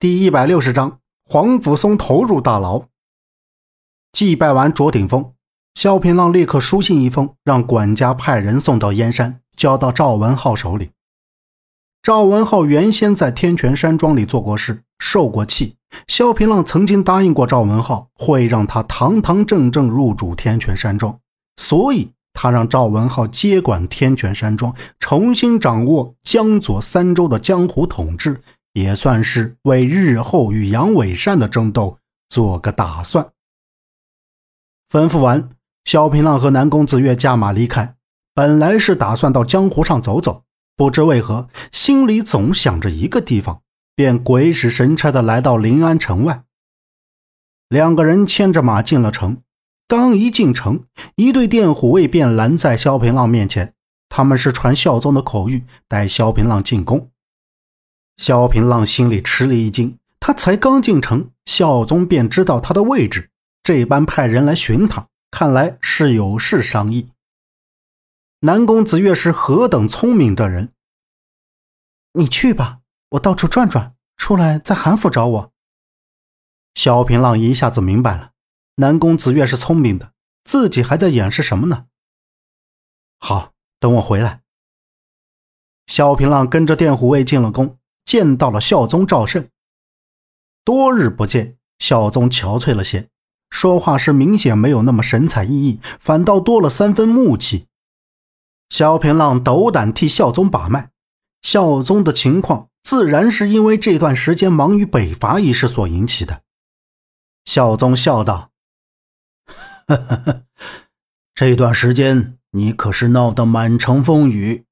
第一百六十章，黄甫松投入大牢。祭拜完卓鼎峰，萧平浪立刻书信一封，让管家派人送到燕山，交到赵文浩手里。赵文浩原先在天泉山庄里做过事，受过气。萧平浪曾经答应过赵文浩，会让他堂堂正正入主天泉山庄，所以他让赵文浩接管天泉山庄，重新掌握江左三州的江湖统治。也算是为日后与杨伟善的争斗做个打算。吩咐完，萧平浪和南宫子月驾马离开。本来是打算到江湖上走走，不知为何心里总想着一个地方，便鬼使神差的来到临安城外。两个人牵着马进了城，刚一进城，一队电虎卫便拦在萧平浪面前。他们是传孝宗的口谕，带萧平浪进宫。萧平浪心里吃了一惊，他才刚进城，孝宗便知道他的位置，这般派人来寻他，看来是有事商议。南宫子越是何等聪明的人，你去吧，我到处转转，出来在韩府找我。萧平浪一下子明白了，南宫子越是聪明的，自己还在掩饰什么呢？好，等我回来。萧平浪跟着电虎卫进了宫。见到了孝宗赵慎，多日不见，孝宗憔悴了些，说话时明显没有那么神采奕奕，反倒多了三分木气。萧平浪斗胆替孝宗把脉，孝宗的情况自然是因为这段时间忙于北伐一事所引起的。孝宗笑道：“呵呵呵，这段时间你可是闹得满城风雨。”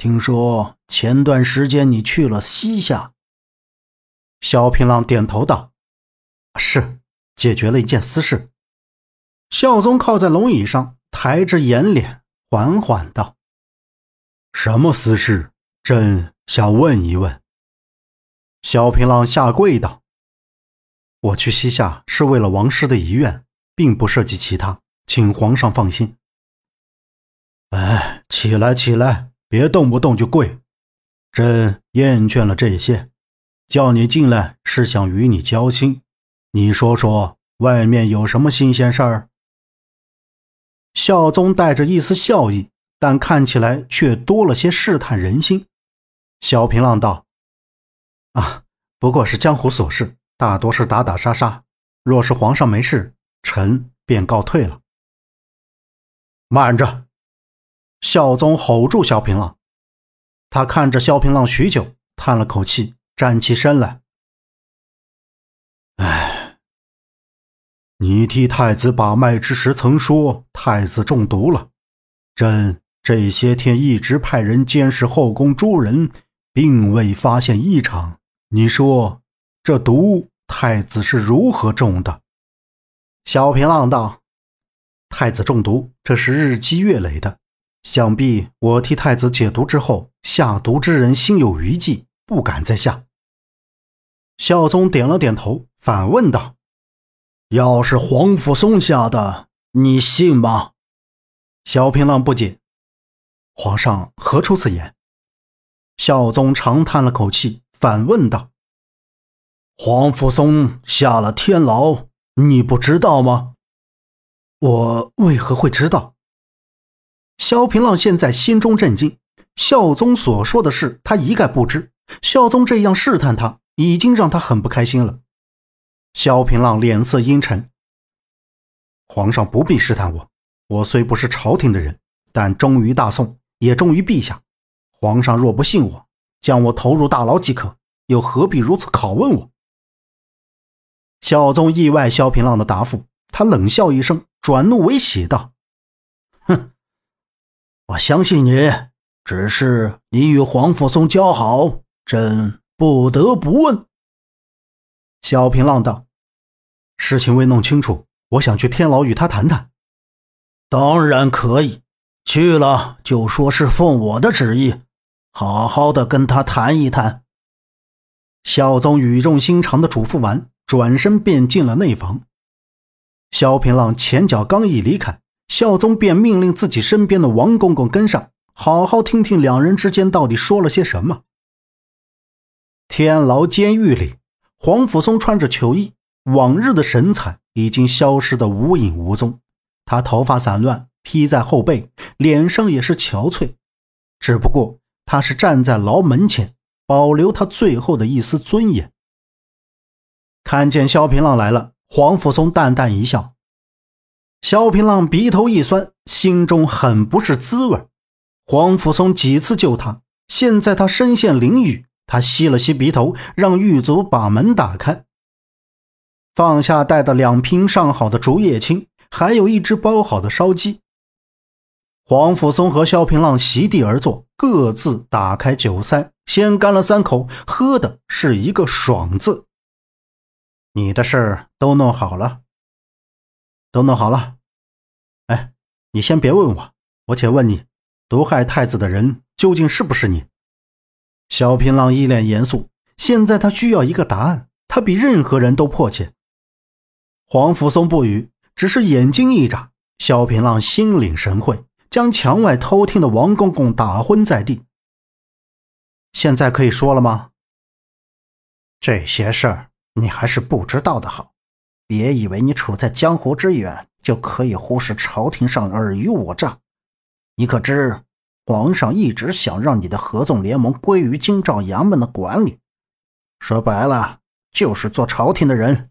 听说前段时间你去了西夏。萧平浪点头道：“是，解决了一件私事。”孝宗靠在龙椅上，抬着眼脸，缓缓道：“什么私事？朕想问一问。”萧平浪下跪道：“我去西夏是为了王师的遗愿，并不涉及其他，请皇上放心。”哎，起来，起来。别动不动就跪，朕厌倦了这些。叫你进来是想与你交心。你说说，外面有什么新鲜事儿？孝宗带着一丝笑意，但看起来却多了些试探人心。萧平浪道：“啊，不过是江湖琐事，大多是打打杀杀。若是皇上没事，臣便告退了。”慢着。孝宗吼住萧平浪，他看着萧平浪许久，叹了口气，站起身来。唉，你替太子把脉之时曾说太子中毒了，朕这些天一直派人监视后宫诸人，并未发现异常。你说这毒太子是如何中的？萧平浪道：“太子中毒，这是日积月累的。”想必我替太子解毒之后，下毒之人心有余悸，不敢再下。孝宗点了点头，反问道：“要是黄甫松下的，你信吗？”萧平浪不解：“皇上何出此言？”孝宗长叹了口气，反问道：“黄甫松下了天牢，你不知道吗？”我为何会知道？萧平浪现在心中震惊，孝宗所说的事他一概不知。孝宗这样试探他，已经让他很不开心了。萧平浪脸色阴沉：“皇上不必试探我，我虽不是朝廷的人，但忠于大宋，也忠于陛下。皇上若不信我，将我投入大牢即可，又何必如此拷问我？”孝宗意外萧平浪的答复，他冷笑一声，转怒为喜道：“哼。”我相信你，只是你与黄甫松交好，朕不得不问。萧平浪道：“事情未弄清楚，我想去天牢与他谈谈。”当然可以，去了就说是奉我的旨意，好好的跟他谈一谈。孝宗语重心长的嘱咐完，转身便进了内房。萧平浪前脚刚一离开。孝宗便命令自己身边的王公公跟上，好好听听两人之间到底说了些什么。天牢监狱里，黄甫松穿着囚衣，往日的神采已经消失得无影无踪。他头发散乱，披在后背，脸上也是憔悴。只不过他是站在牢门前，保留他最后的一丝尊严。看见萧平浪来了，黄甫松淡淡一笑。萧平浪鼻头一酸，心中很不是滋味。黄甫松几次救他，现在他身陷囹圄，他吸了吸鼻头，让狱卒把门打开，放下带的两瓶上好的竹叶青，还有一只包好的烧鸡。黄甫松和萧平浪席地而坐，各自打开酒塞，先干了三口，喝的是一个爽字。你的事都弄好了。都弄好了，哎，你先别问我，我且问你，毒害太子的人究竟是不是你？萧平浪一脸严肃，现在他需要一个答案，他比任何人都迫切。黄甫松不语，只是眼睛一眨。萧平浪心领神会，将墙外偷听的王公公打昏在地。现在可以说了吗？这些事儿你还是不知道的好。别以为你处在江湖之远就可以忽视朝廷上尔虞我诈。你可知，皇上一直想让你的合纵联盟归于京兆衙门的管理，说白了就是做朝廷的人。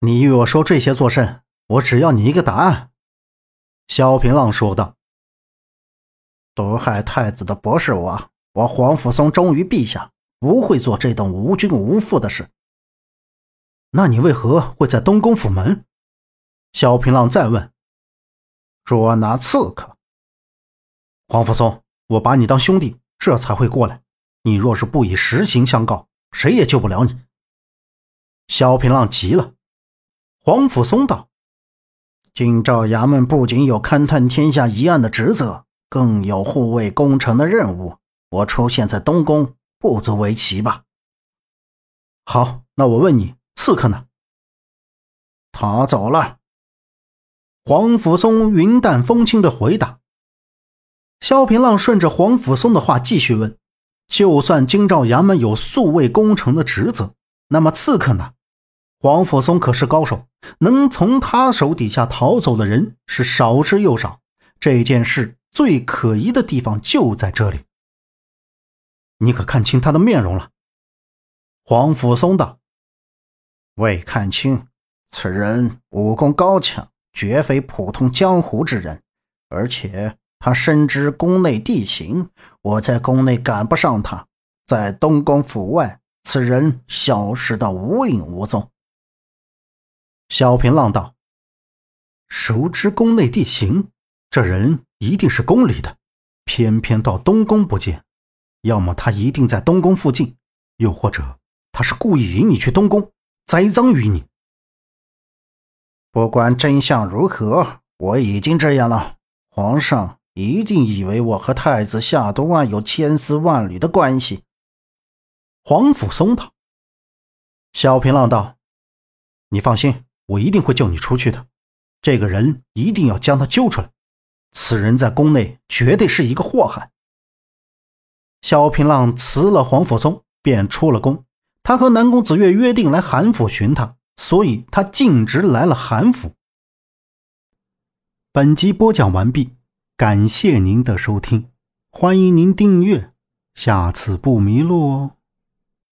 你与我说这些作甚？我只要你一个答案。”萧平浪说道。“毒害太子的不是我，我黄甫松忠于陛下，不会做这等无君无父的事。”那你为何会在东宫府门？萧平浪再问。捉拿刺客。黄甫松，我把你当兄弟，这才会过来。你若是不以实情相告，谁也救不了你。萧平浪急了。黄甫松道：“京兆衙门不仅有勘探天下疑案的职责，更有护卫功臣的任务。我出现在东宫，不足为奇吧？”好，那我问你。刺客呢？他走了。黄甫松云淡风轻的回答。萧平浪顺着黄甫松的话继续问：“就算京兆衙门有宿卫功臣的职责，那么刺客呢？黄甫松可是高手，能从他手底下逃走的人是少之又少。这件事最可疑的地方就在这里。你可看清他的面容了？”黄甫松道。未看清，此人武功高强，绝非普通江湖之人，而且他深知宫内地形，我在宫内赶不上他，在东宫府外，此人消失得无影无踪。小平浪道：“熟知宫内地形，这人一定是宫里的，偏偏到东宫不见，要么他一定在东宫附近，又或者他是故意引你去东宫。”栽赃于你。不管真相如何，我已经这样了。皇上一定以为我和太子下毒案有千丝万缕的关系。黄甫松道。萧平浪道：“你放心，我一定会救你出去的。这个人一定要将他揪出来。此人在宫内绝对是一个祸害。”萧平浪辞了黄甫松，便出了宫。他和南宫子月约定来韩府寻他，所以他径直来了韩府。本集播讲完毕，感谢您的收听，欢迎您订阅，下次不迷路哦。